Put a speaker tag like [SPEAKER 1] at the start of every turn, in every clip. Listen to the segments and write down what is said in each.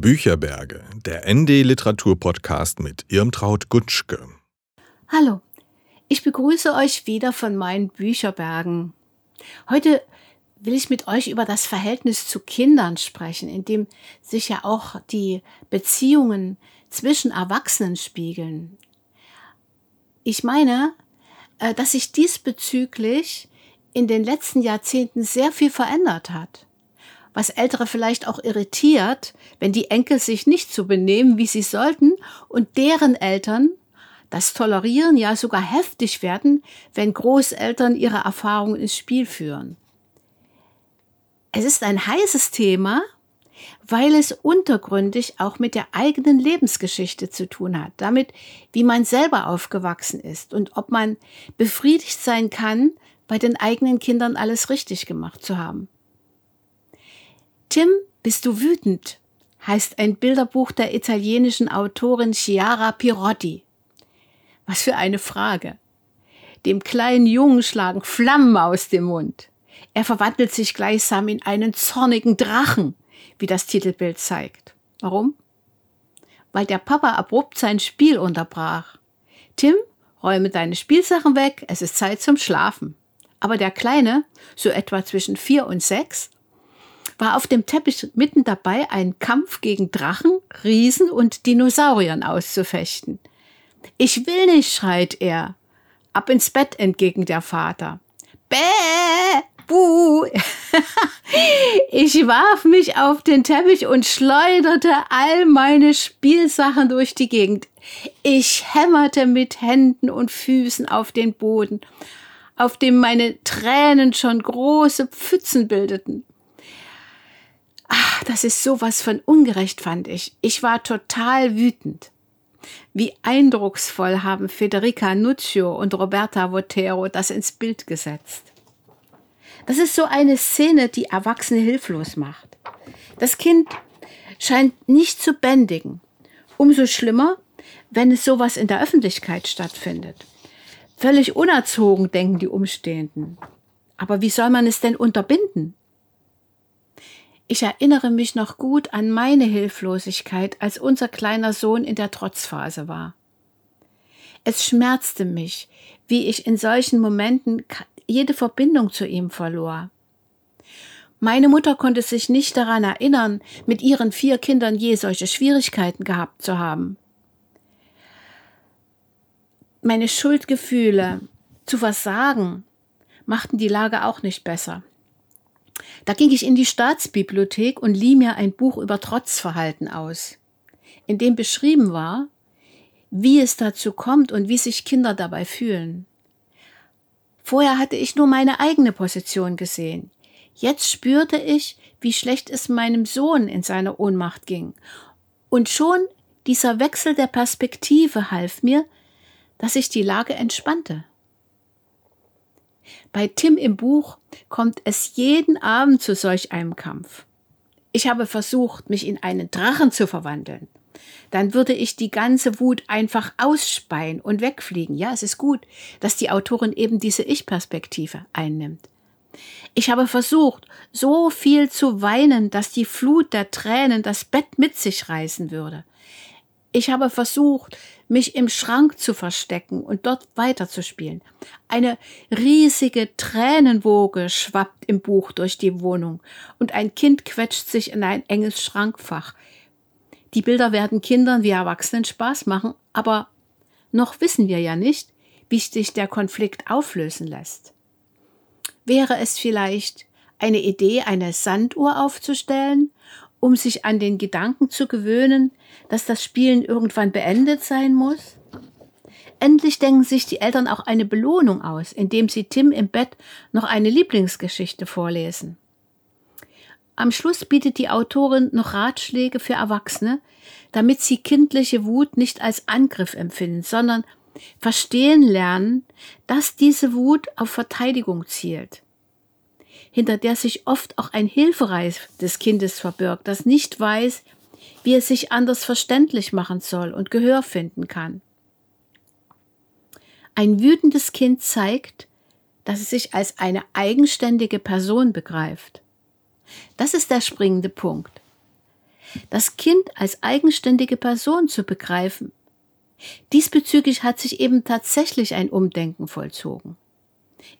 [SPEAKER 1] Bücherberge, der ND Literatur Podcast mit Irmtraut Gutschke.
[SPEAKER 2] Hallo, ich begrüße euch wieder von meinen Bücherbergen. Heute will ich mit euch über das Verhältnis zu Kindern sprechen, in dem sich ja auch die Beziehungen zwischen Erwachsenen spiegeln. Ich meine, äh, dass sich diesbezüglich in den letzten Jahrzehnten sehr viel verändert hat. Was Ältere vielleicht auch irritiert, wenn die Enkel sich nicht so benehmen, wie sie sollten und deren Eltern das tolerieren, ja sogar heftig werden, wenn Großeltern ihre Erfahrungen ins Spiel führen. Es ist ein heißes Thema, weil es untergründig auch mit der eigenen Lebensgeschichte zu tun hat, damit, wie man selber aufgewachsen ist und ob man befriedigt sein kann, bei den eigenen Kindern alles richtig gemacht zu haben. Tim, bist du wütend? heißt ein Bilderbuch der italienischen Autorin Chiara Pirotti. Was für eine Frage. Dem kleinen Jungen schlagen Flammen aus dem Mund. Er verwandelt sich gleichsam in einen zornigen Drachen, wie das Titelbild zeigt. Warum? Weil der Papa abrupt sein Spiel unterbrach. Tim, räume deine Spielsachen weg, es ist Zeit zum Schlafen. Aber der Kleine, so etwa zwischen vier und sechs, war auf dem Teppich mitten dabei, einen Kampf gegen Drachen, Riesen und Dinosauriern auszufechten. Ich will nicht, schreit er. Ab ins Bett, entgegnet der Vater. Bäh! Buh! ich warf mich auf den Teppich und schleuderte all meine Spielsachen durch die Gegend. Ich hämmerte mit Händen und Füßen auf den Boden, auf dem meine Tränen schon große Pfützen bildeten. Ach, das ist sowas von ungerecht, fand ich. Ich war total wütend. Wie eindrucksvoll haben Federica Nuccio und Roberta Votero das ins Bild gesetzt. Das ist so eine Szene, die Erwachsene hilflos macht. Das Kind scheint nicht zu bändigen. Umso schlimmer, wenn es sowas in der Öffentlichkeit stattfindet. Völlig unerzogen, denken die Umstehenden. Aber wie soll man es denn unterbinden? Ich erinnere mich noch gut an meine Hilflosigkeit, als unser kleiner Sohn in der Trotzphase war. Es schmerzte mich, wie ich in solchen Momenten jede Verbindung zu ihm verlor. Meine Mutter konnte sich nicht daran erinnern, mit ihren vier Kindern je solche Schwierigkeiten gehabt zu haben. Meine Schuldgefühle zu versagen machten die Lage auch nicht besser. Da ging ich in die Staatsbibliothek und lieh mir ein Buch über Trotzverhalten aus, in dem beschrieben war, wie es dazu kommt und wie sich Kinder dabei fühlen. Vorher hatte ich nur meine eigene Position gesehen. Jetzt spürte ich, wie schlecht es meinem Sohn in seiner Ohnmacht ging. Und schon dieser Wechsel der Perspektive half mir, dass sich die Lage entspannte. Bei Tim im Buch kommt es jeden Abend zu solch einem Kampf. Ich habe versucht, mich in einen Drachen zu verwandeln dann würde ich die ganze Wut einfach ausspeien und wegfliegen. Ja, es ist gut, dass die Autorin eben diese Ich-Perspektive einnimmt. Ich habe versucht, so viel zu weinen, dass die Flut der Tränen das Bett mit sich reißen würde. Ich habe versucht, mich im Schrank zu verstecken und dort weiterzuspielen. Eine riesige Tränenwoge schwappt im Buch durch die Wohnung und ein Kind quetscht sich in ein enges Schrankfach. Die Bilder werden Kindern wie Erwachsenen Spaß machen, aber noch wissen wir ja nicht, wie sich der Konflikt auflösen lässt. Wäre es vielleicht eine Idee, eine Sanduhr aufzustellen, um sich an den Gedanken zu gewöhnen, dass das Spielen irgendwann beendet sein muss? Endlich denken sich die Eltern auch eine Belohnung aus, indem sie Tim im Bett noch eine Lieblingsgeschichte vorlesen. Am Schluss bietet die Autorin noch Ratschläge für Erwachsene, damit sie kindliche Wut nicht als Angriff empfinden, sondern verstehen lernen, dass diese Wut auf Verteidigung zielt, hinter der sich oft auch ein Hilfereif des Kindes verbirgt, das nicht weiß, wie es sich anders verständlich machen soll und Gehör finden kann. Ein wütendes Kind zeigt, dass es sich als eine eigenständige Person begreift. Das ist der springende Punkt. das Kind als eigenständige Person zu begreifen. Diesbezüglich hat sich eben tatsächlich ein Umdenken vollzogen.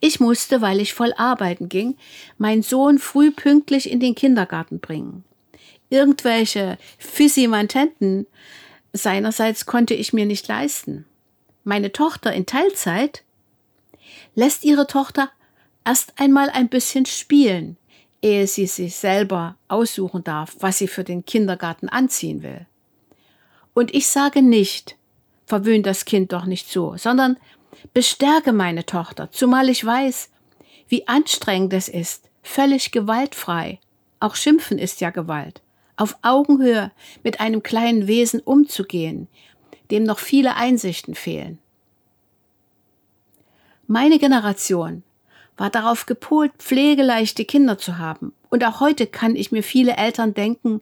[SPEAKER 2] Ich musste, weil ich voll arbeiten ging, meinen Sohn früh pünktlich in den Kindergarten bringen. Irgendwelche Physimantenten seinerseits konnte ich mir nicht leisten. Meine Tochter in Teilzeit lässt ihre Tochter erst einmal ein bisschen spielen, ehe sie sich selber aussuchen darf, was sie für den Kindergarten anziehen will. Und ich sage nicht, verwöhn das Kind doch nicht so, sondern bestärke meine Tochter, zumal ich weiß, wie anstrengend es ist, völlig gewaltfrei, auch Schimpfen ist ja Gewalt, auf Augenhöhe mit einem kleinen Wesen umzugehen, dem noch viele Einsichten fehlen. Meine Generation war darauf gepolt, pflegeleichte Kinder zu haben. Und auch heute kann ich mir viele Eltern denken,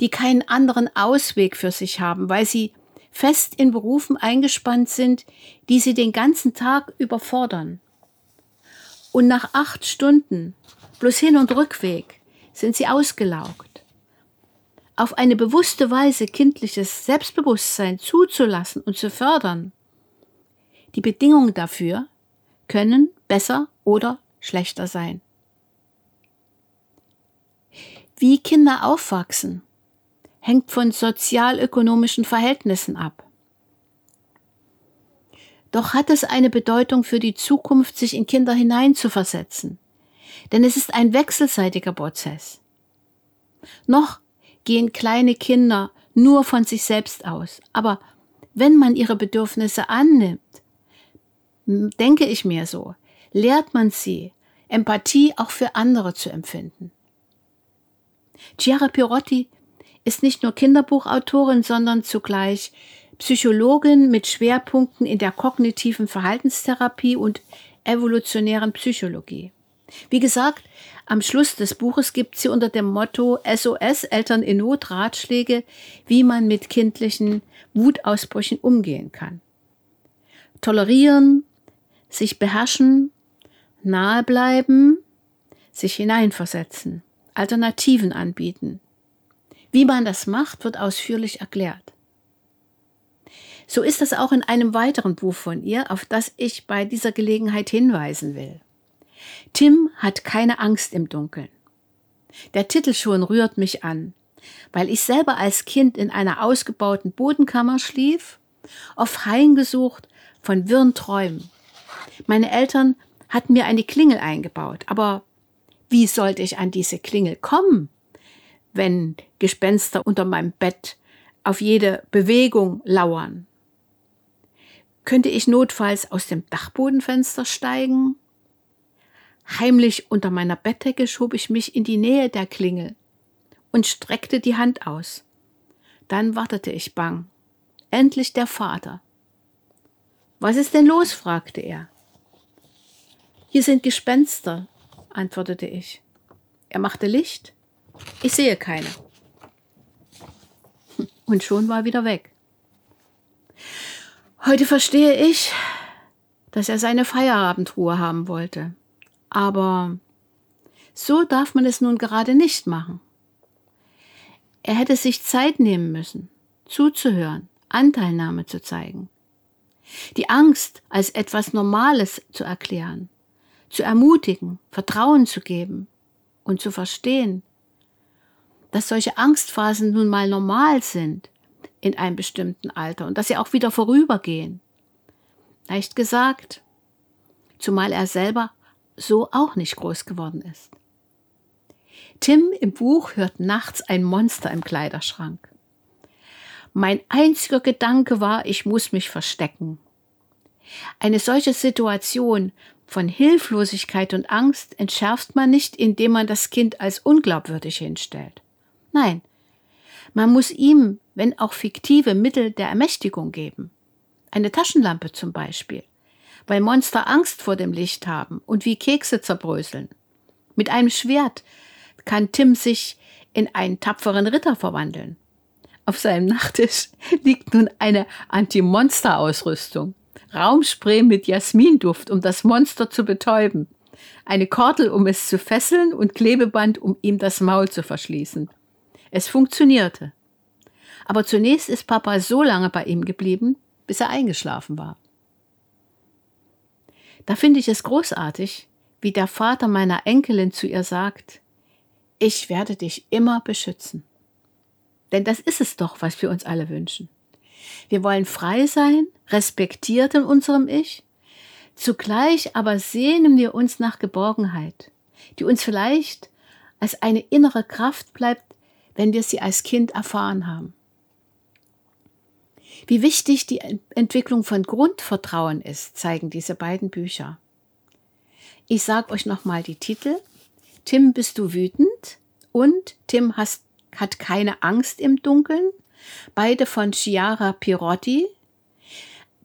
[SPEAKER 2] die keinen anderen Ausweg für sich haben, weil sie fest in Berufen eingespannt sind, die sie den ganzen Tag überfordern. Und nach acht Stunden, bloß Hin- und Rückweg, sind sie ausgelaugt. Auf eine bewusste Weise kindliches Selbstbewusstsein zuzulassen und zu fördern. Die Bedingungen dafür können besser oder schlechter sein. Wie Kinder aufwachsen, hängt von sozialökonomischen Verhältnissen ab. Doch hat es eine Bedeutung für die Zukunft, sich in Kinder hineinzuversetzen. Denn es ist ein wechselseitiger Prozess. Noch gehen kleine Kinder nur von sich selbst aus. Aber wenn man ihre Bedürfnisse annimmt, denke ich mir so, lehrt man sie, Empathie auch für andere zu empfinden. Chiara Pirotti ist nicht nur Kinderbuchautorin, sondern zugleich Psychologin mit Schwerpunkten in der kognitiven Verhaltenstherapie und evolutionären Psychologie. Wie gesagt, am Schluss des Buches gibt sie unter dem Motto SOS Eltern in Not Ratschläge, wie man mit kindlichen Wutausbrüchen umgehen kann. Tolerieren, sich beherrschen, nahe bleiben, sich hineinversetzen, Alternativen anbieten. Wie man das macht, wird ausführlich erklärt. So ist das auch in einem weiteren Buch von ihr, auf das ich bei dieser Gelegenheit hinweisen will. Tim hat keine Angst im Dunkeln. Der Titel schon rührt mich an, weil ich selber als Kind in einer ausgebauten Bodenkammer schlief, oft heimgesucht von wirren Träumen. Meine Eltern hatten mir eine Klingel eingebaut, aber wie sollte ich an diese Klingel kommen, wenn Gespenster unter meinem Bett auf jede Bewegung lauern? Könnte ich notfalls aus dem Dachbodenfenster steigen? Heimlich unter meiner Bettdecke schob ich mich in die Nähe der Klingel und streckte die Hand aus. Dann wartete ich bang. Endlich der Vater. Was ist denn los? fragte er. Hier sind Gespenster, antwortete ich. Er machte Licht. Ich sehe keine. Und schon war er wieder weg. Heute verstehe ich, dass er seine Feierabendruhe haben wollte. Aber so darf man es nun gerade nicht machen. Er hätte sich Zeit nehmen müssen, zuzuhören, Anteilnahme zu zeigen, die Angst als etwas Normales zu erklären, zu ermutigen, Vertrauen zu geben und zu verstehen, dass solche Angstphasen nun mal normal sind in einem bestimmten Alter und dass sie auch wieder vorübergehen. Leicht gesagt, zumal er selber so auch nicht groß geworden ist. Tim im Buch hört nachts ein Monster im Kleiderschrank. Mein einziger Gedanke war, ich muss mich verstecken. Eine solche Situation von Hilflosigkeit und Angst entschärft man nicht, indem man das Kind als unglaubwürdig hinstellt. Nein, man muss ihm, wenn auch fiktive Mittel der Ermächtigung geben. Eine Taschenlampe zum Beispiel, weil Monster Angst vor dem Licht haben und wie Kekse zerbröseln. Mit einem Schwert kann Tim sich in einen tapferen Ritter verwandeln. Auf seinem Nachttisch liegt nun eine Anti-Monster-Ausrüstung. Raumspray mit Jasminduft, um das Monster zu betäuben, eine Kordel, um es zu fesseln und Klebeband, um ihm das Maul zu verschließen. Es funktionierte. Aber zunächst ist Papa so lange bei ihm geblieben, bis er eingeschlafen war. Da finde ich es großartig, wie der Vater meiner Enkelin zu ihr sagt, ich werde dich immer beschützen. Denn das ist es doch, was wir uns alle wünschen. Wir wollen frei sein, respektiert in unserem Ich, zugleich aber sehnen wir uns nach Geborgenheit, die uns vielleicht als eine innere Kraft bleibt, wenn wir sie als Kind erfahren haben. Wie wichtig die Entwicklung von Grundvertrauen ist, zeigen diese beiden Bücher. Ich sage euch nochmal die Titel. Tim, bist du wütend? Und Tim hast, hat keine Angst im Dunkeln. Beide von Chiara Pirotti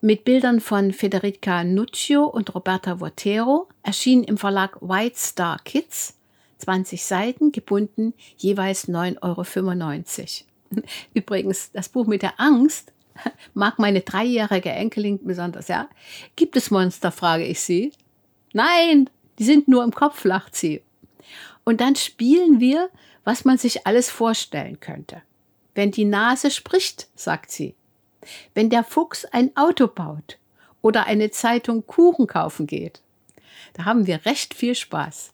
[SPEAKER 2] mit Bildern von Federica Nuccio und Roberta Votero, erschienen im Verlag White Star Kids. 20 Seiten, gebunden, jeweils 9,95 Euro. Übrigens, das Buch mit der Angst mag meine dreijährige Enkelin besonders, ja. Gibt es Monster, frage ich sie. Nein, die sind nur im Kopf, lacht sie. Und dann spielen wir, was man sich alles vorstellen könnte. Wenn die Nase spricht, sagt sie. Wenn der Fuchs ein Auto baut oder eine Zeitung Kuchen kaufen geht. Da haben wir recht viel Spaß.